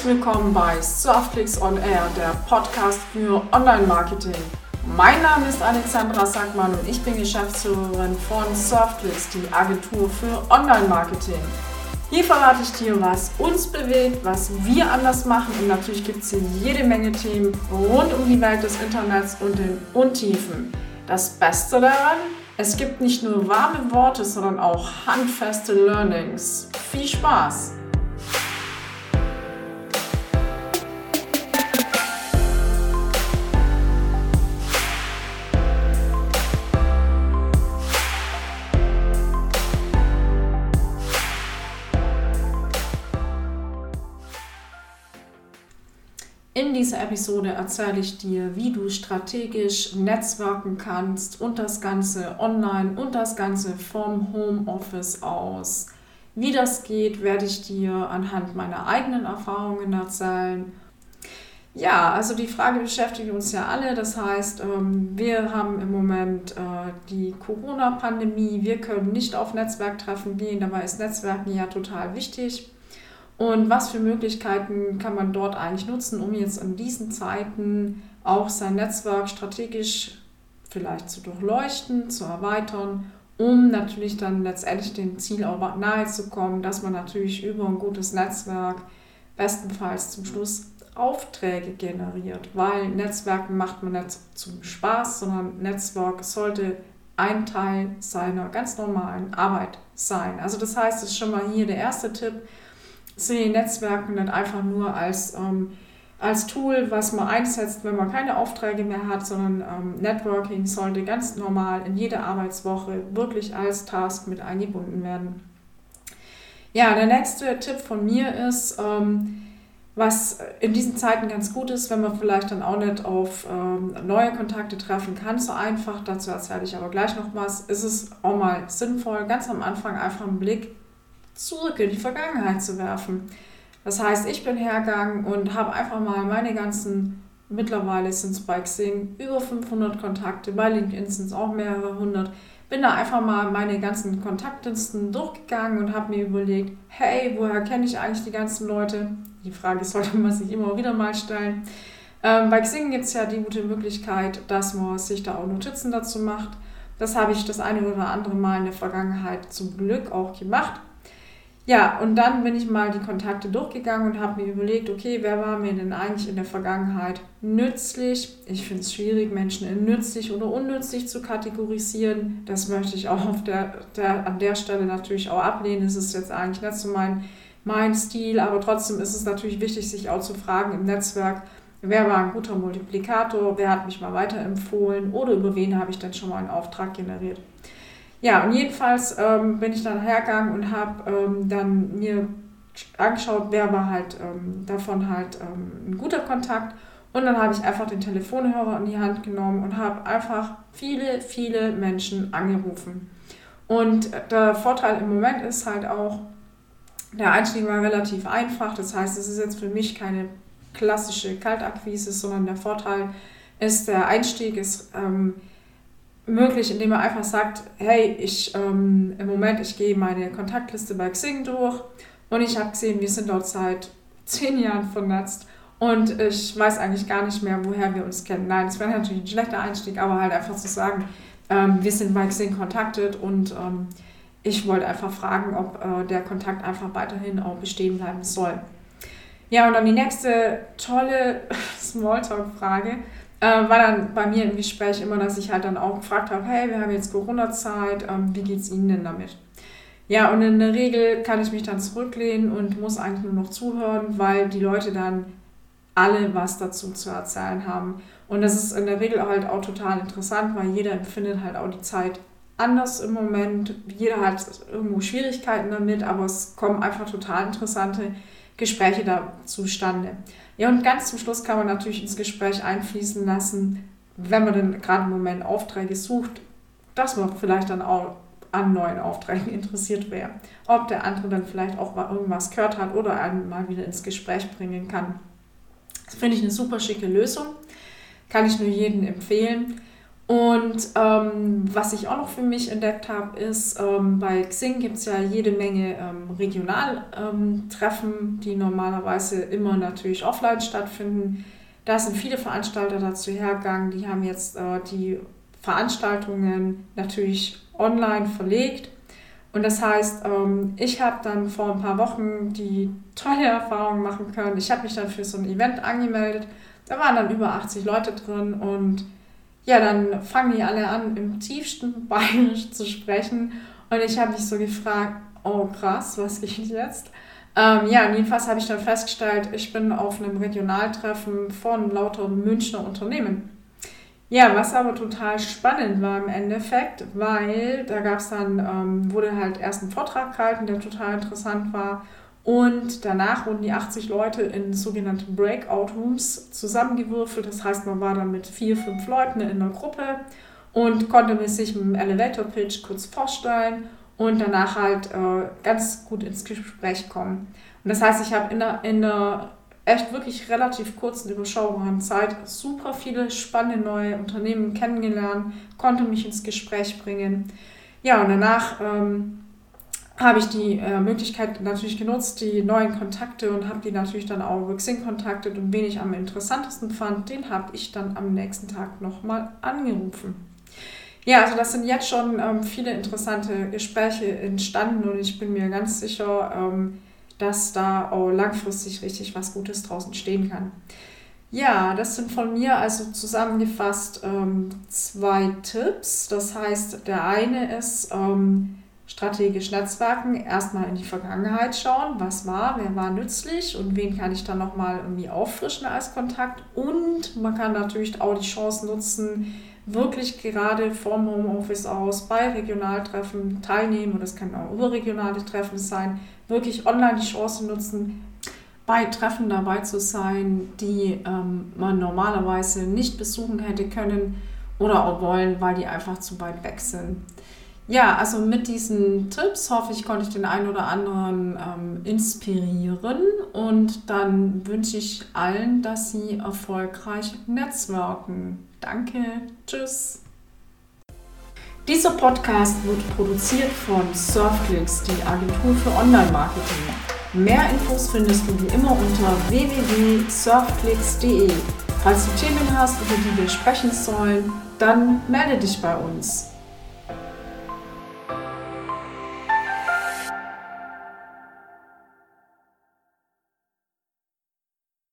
Herzlich willkommen bei Softclicks on Air, der Podcast für Online-Marketing. Mein Name ist Alexandra Sackmann und ich bin Geschäftsführerin von Softclicks, die Agentur für Online-Marketing. Hier verrate ich dir, was uns bewegt, was wir anders machen und natürlich gibt es hier jede Menge Themen rund um die Welt des Internets und den Untiefen. Das Beste daran, es gibt nicht nur warme Worte, sondern auch handfeste Learnings. Viel Spaß! In dieser Episode erzähle ich dir, wie du strategisch netzwerken kannst und das Ganze online und das Ganze vom Homeoffice aus. Wie das geht, werde ich dir anhand meiner eigenen Erfahrungen erzählen. Ja, also die Frage beschäftigt uns ja alle. Das heißt, ähm, wir haben im Moment äh, die Corona-Pandemie. Wir können nicht auf Netzwerktreffen gehen. Dabei ist Netzwerken ja total wichtig. Und was für Möglichkeiten kann man dort eigentlich nutzen, um jetzt in diesen Zeiten auch sein Netzwerk strategisch vielleicht zu durchleuchten, zu erweitern, um natürlich dann letztendlich dem Ziel auch nahe zu kommen, dass man natürlich über ein gutes Netzwerk bestenfalls zum Schluss Aufträge generiert, weil Netzwerken macht man nicht zum Spaß, sondern Netzwerk sollte ein Teil seiner ganz normalen Arbeit sein. Also das heißt, das ist schon mal hier der erste Tipp, sehe Netzwerken nicht einfach nur als, ähm, als Tool, was man einsetzt, wenn man keine Aufträge mehr hat, sondern ähm, Networking sollte ganz normal in jeder Arbeitswoche wirklich als Task mit eingebunden werden. Ja, der nächste Tipp von mir ist, ähm, was in diesen Zeiten ganz gut ist, wenn man vielleicht dann auch nicht auf ähm, neue Kontakte treffen kann, so einfach, dazu erzähle ich aber gleich noch was, ist es auch mal sinnvoll, ganz am Anfang einfach einen Blick zurück in die Vergangenheit zu werfen. Das heißt, ich bin hergegangen und habe einfach mal meine ganzen, mittlerweile sind es bei Xing über 500 Kontakte, bei LinkedIn sind es auch mehrere hundert, bin da einfach mal meine ganzen Kontaktlisten durchgegangen und habe mir überlegt, hey, woher kenne ich eigentlich die ganzen Leute? Die Frage sollte man sich immer wieder mal stellen. Ähm, bei Xing gibt es ja die gute Möglichkeit, dass man sich da auch Notizen dazu macht. Das habe ich das eine oder andere Mal in der Vergangenheit zum Glück auch gemacht. Ja, und dann bin ich mal die Kontakte durchgegangen und habe mir überlegt, okay, wer war mir denn eigentlich in der Vergangenheit nützlich? Ich finde es schwierig, Menschen in nützlich oder unnützlich zu kategorisieren. Das möchte ich auch auf der, der, an der Stelle natürlich auch ablehnen. Das ist jetzt eigentlich nicht so mein, mein Stil, aber trotzdem ist es natürlich wichtig, sich auch zu fragen im Netzwerk, wer war ein guter Multiplikator, wer hat mich mal weiterempfohlen oder über wen habe ich denn schon mal einen Auftrag generiert. Ja, und jedenfalls ähm, bin ich dann hergegangen und habe ähm, dann mir angeschaut, wer war halt ähm, davon halt ähm, ein guter Kontakt. Und dann habe ich einfach den Telefonhörer in die Hand genommen und habe einfach viele, viele Menschen angerufen. Und der Vorteil im Moment ist halt auch, der Einstieg war relativ einfach. Das heißt, es ist jetzt für mich keine klassische Kaltakquise, sondern der Vorteil ist, der Einstieg ist ähm, möglich, indem man einfach sagt, hey, ich ähm, im Moment, ich gehe meine Kontaktliste bei Xing durch und ich habe gesehen, wir sind dort seit zehn Jahren vernetzt und ich weiß eigentlich gar nicht mehr, woher wir uns kennen. Nein, das wäre natürlich ein schlechter Einstieg, aber halt einfach zu sagen, ähm, wir sind bei Xing kontaktet und ähm, ich wollte einfach fragen, ob äh, der Kontakt einfach weiterhin auch bestehen bleiben soll. Ja, und dann die nächste tolle Smalltalk-Frage äh, war dann bei mir im Gespräch immer, dass ich halt dann auch gefragt habe, hey, wir haben jetzt Corona-Zeit, ähm, wie geht es Ihnen denn damit? Ja, und in der Regel kann ich mich dann zurücklehnen und muss eigentlich nur noch zuhören, weil die Leute dann alle was dazu zu erzählen haben. Und das ist in der Regel halt auch total interessant, weil jeder empfindet halt auch die Zeit anders im Moment. Jeder hat irgendwo Schwierigkeiten damit, aber es kommen einfach total interessante Gespräche da zustande. Ja, und ganz zum Schluss kann man natürlich ins Gespräch einfließen lassen, wenn man dann gerade im Moment Aufträge sucht, dass man vielleicht dann auch an neuen Aufträgen interessiert wäre. Ob der andere dann vielleicht auch mal irgendwas gehört hat oder einen mal wieder ins Gespräch bringen kann. Das finde ich eine super schicke Lösung. Kann ich nur jedem empfehlen. Und ähm, was ich auch noch für mich entdeckt habe, ist, ähm, bei Xing gibt es ja jede Menge ähm, Regionaltreffen, ähm, die normalerweise immer natürlich offline stattfinden. Da sind viele Veranstalter dazu hergegangen, die haben jetzt äh, die Veranstaltungen natürlich online verlegt. Und das heißt, ähm, ich habe dann vor ein paar Wochen die tolle Erfahrung machen können. Ich habe mich dann für so ein Event angemeldet. Da waren dann über 80 Leute drin und ja, dann fangen die alle an, im tiefsten Bayerisch zu sprechen. Und ich habe mich so gefragt, oh krass, was geht jetzt? Ähm, ja, jedenfalls habe ich dann festgestellt, ich bin auf einem Regionaltreffen von lauter Münchner Unternehmen. Ja, was aber total spannend war im Endeffekt, weil da gab es dann, ähm, wurde halt erst ein Vortrag gehalten, der total interessant war. Und danach wurden die 80 Leute in sogenannte Breakout-Rooms zusammengewürfelt. Das heißt, man war dann mit vier, fünf Leuten in einer Gruppe und konnte sich im Elevator-Pitch kurz vorstellen und danach halt äh, ganz gut ins Gespräch kommen. Und das heißt, ich habe in einer, in einer echt wirklich relativ kurzen, überschaubaren Zeit super viele spannende neue Unternehmen kennengelernt, konnte mich ins Gespräch bringen. Ja, und danach ähm, habe ich die äh, Möglichkeit natürlich genutzt, die neuen Kontakte und habe die natürlich dann auch über Xing kontaktet und wen ich am interessantesten fand, den habe ich dann am nächsten Tag nochmal angerufen. Ja, also das sind jetzt schon ähm, viele interessante Gespräche entstanden und ich bin mir ganz sicher, ähm, dass da auch langfristig richtig was Gutes draußen stehen kann. Ja, das sind von mir also zusammengefasst ähm, zwei Tipps. Das heißt, der eine ist, ähm, strategisch Netzwerken, erstmal in die Vergangenheit schauen, was war, wer war nützlich und wen kann ich dann nochmal irgendwie auffrischen als Kontakt. Und man kann natürlich auch die Chance nutzen, wirklich gerade vom Homeoffice aus bei Regionaltreffen teilnehmen und das können auch überregionale Treffen sein, wirklich online die Chance nutzen, bei Treffen dabei zu sein, die ähm, man normalerweise nicht besuchen hätte können oder auch wollen, weil die einfach zu weit weg sind. Ja, also mit diesen Tipps hoffe ich, konnte ich den einen oder anderen ähm, inspirieren und dann wünsche ich allen, dass sie erfolgreich netzwerken. Danke, tschüss. Dieser Podcast wird produziert von Surfclicks, die Agentur für Online-Marketing. Mehr Infos findest du wie immer unter www.surfclicks.de. Falls du Themen hast, über die wir sprechen sollen, dann melde dich bei uns.